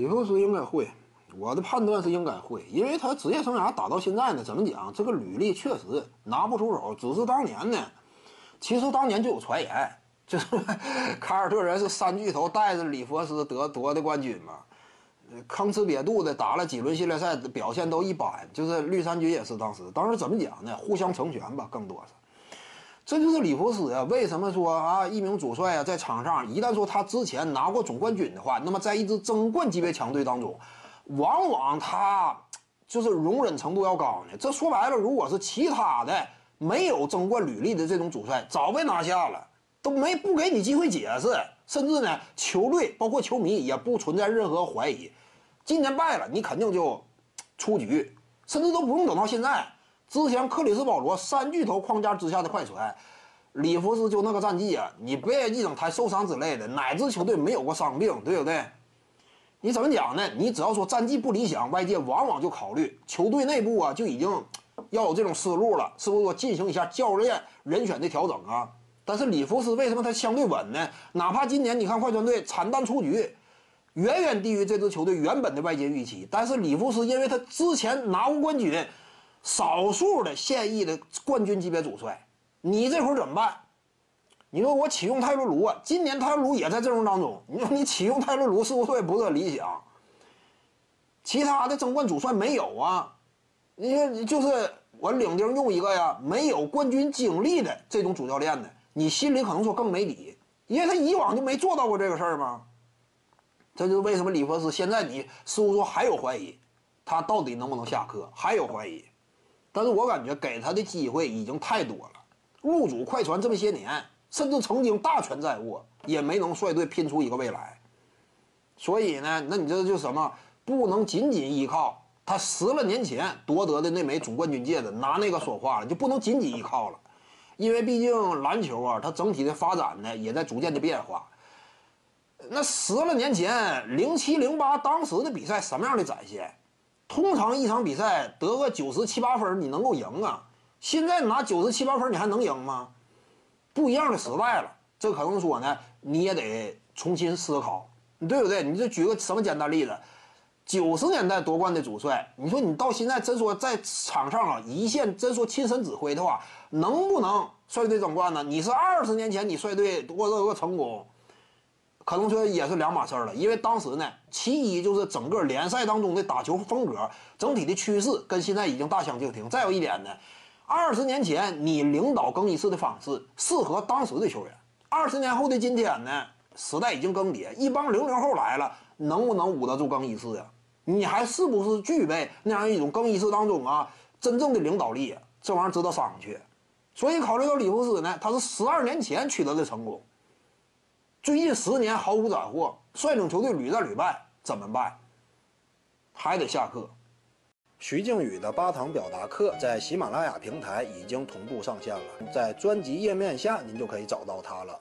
里弗斯应该会，我的判断是应该会，因为他职业生涯打到现在呢，怎么讲？这个履历确实拿不出手，只是当年呢，其实当年就有传言，就是 凯尔特人是三巨头带着里弗斯得夺的冠军嘛，吭哧瘪肚的打了几轮系列赛，表现都一般，就是绿衫军也是当时，当时怎么讲呢？互相成全吧，更多是。这就是里弗斯呀，为什么说啊，一名主帅啊，在场上一旦说他之前拿过总冠军的话，那么在一支争冠级别强队当中，往往他就是容忍程度要高呢。这说白了，如果是其他的没有争冠履历的这种主帅，早被拿下了，都没不给你机会解释，甚至呢，球队包括球迷也不存在任何怀疑。今年败了，你肯定就出局，甚至都不用等到现在。之前克里斯保罗三巨头框架之下的快船，里弗斯就那个战绩啊！你别一整他受伤之类的，哪支球队没有过伤病，对不对？你怎么讲呢？你只要说战绩不理想，外界往往就考虑球队内部啊就已经要有这种思路了，是不是说进行一下教练人选的调整啊？但是里弗斯为什么他相对稳呢？哪怕今年你看快船队惨淡出局，远远低于这支球队原本的外界预期，但是里弗斯因为他之前拿过冠军。少数的现役的冠军级别主帅，你这会儿怎么办？你说我启用泰伦卢啊？今年泰伦卢也在阵容当中。你说你启用泰伦卢是不是也不是很理想？其他的争冠主帅没有啊？你说就是我领丁用一个呀，没有冠军经历的这种主教练呢，你心里可能说更没底，因为他以往就没做到过这个事儿吗？这就是为什么里弗斯现在你似乎说还有怀疑，他到底能不能下课？还有怀疑。但是我感觉给他的机会已经太多了，入主快船这么些年，甚至曾经大权在握，也没能率队拼出一个未来。所以呢，那你这就什么？不能仅仅依靠他十来年前夺得的那枚总冠军戒指拿那个说话了，就不能仅仅依靠了。因为毕竟篮球啊，它整体的发展呢也在逐渐的变化。那十来年前，零七零八当时的比赛什么样的展现？通常一场比赛得个九十七八分，你能够赢啊？现在拿九十七八分，你还能赢吗？不一样的时代了，这可能说呢，你也得重新思考，对不对？你就举个什么简单例子？九十年代夺冠的主帅，你说你到现在真说在场上啊一线真说亲身指挥的话，能不能率队争冠呢？你是二十年前你率队夺得过成功？可能说也是两码事儿了，因为当时呢，其一就是整个联赛当中的打球风格整体的趋势跟现在已经大相径庭。再有一点呢，二十年前你领导更衣室的方式适合当时的球员，二十年后的今天呢，时代已经更迭，一帮零零后来了，能不能捂得住更衣室呀？你还是不是具备那样一种更衣室当中啊真正的领导力？这玩意儿值得商榷。所以考虑到里弗斯呢，他是十二年前取得的成功。最近十年毫无斩获，率领球队屡战屡败，怎么办？还得下课。徐静宇的八堂表达课在喜马拉雅平台已经同步上线了，在专辑页面下您就可以找到它了。